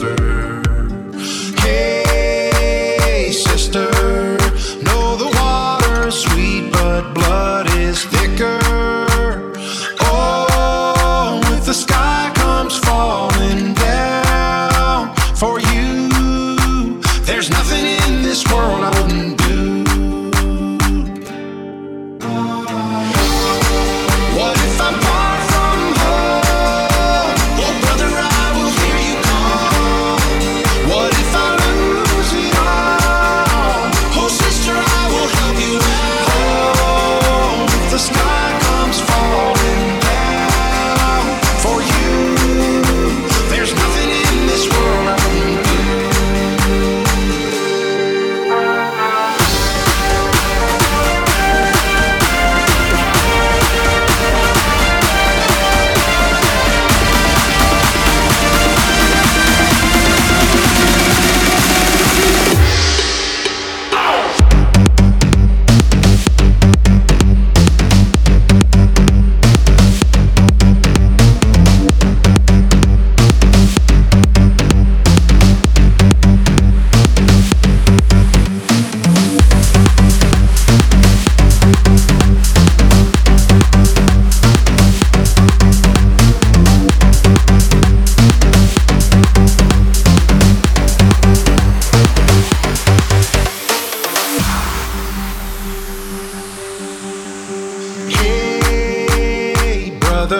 Thursday.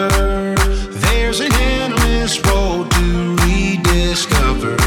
There's an endless road to rediscover.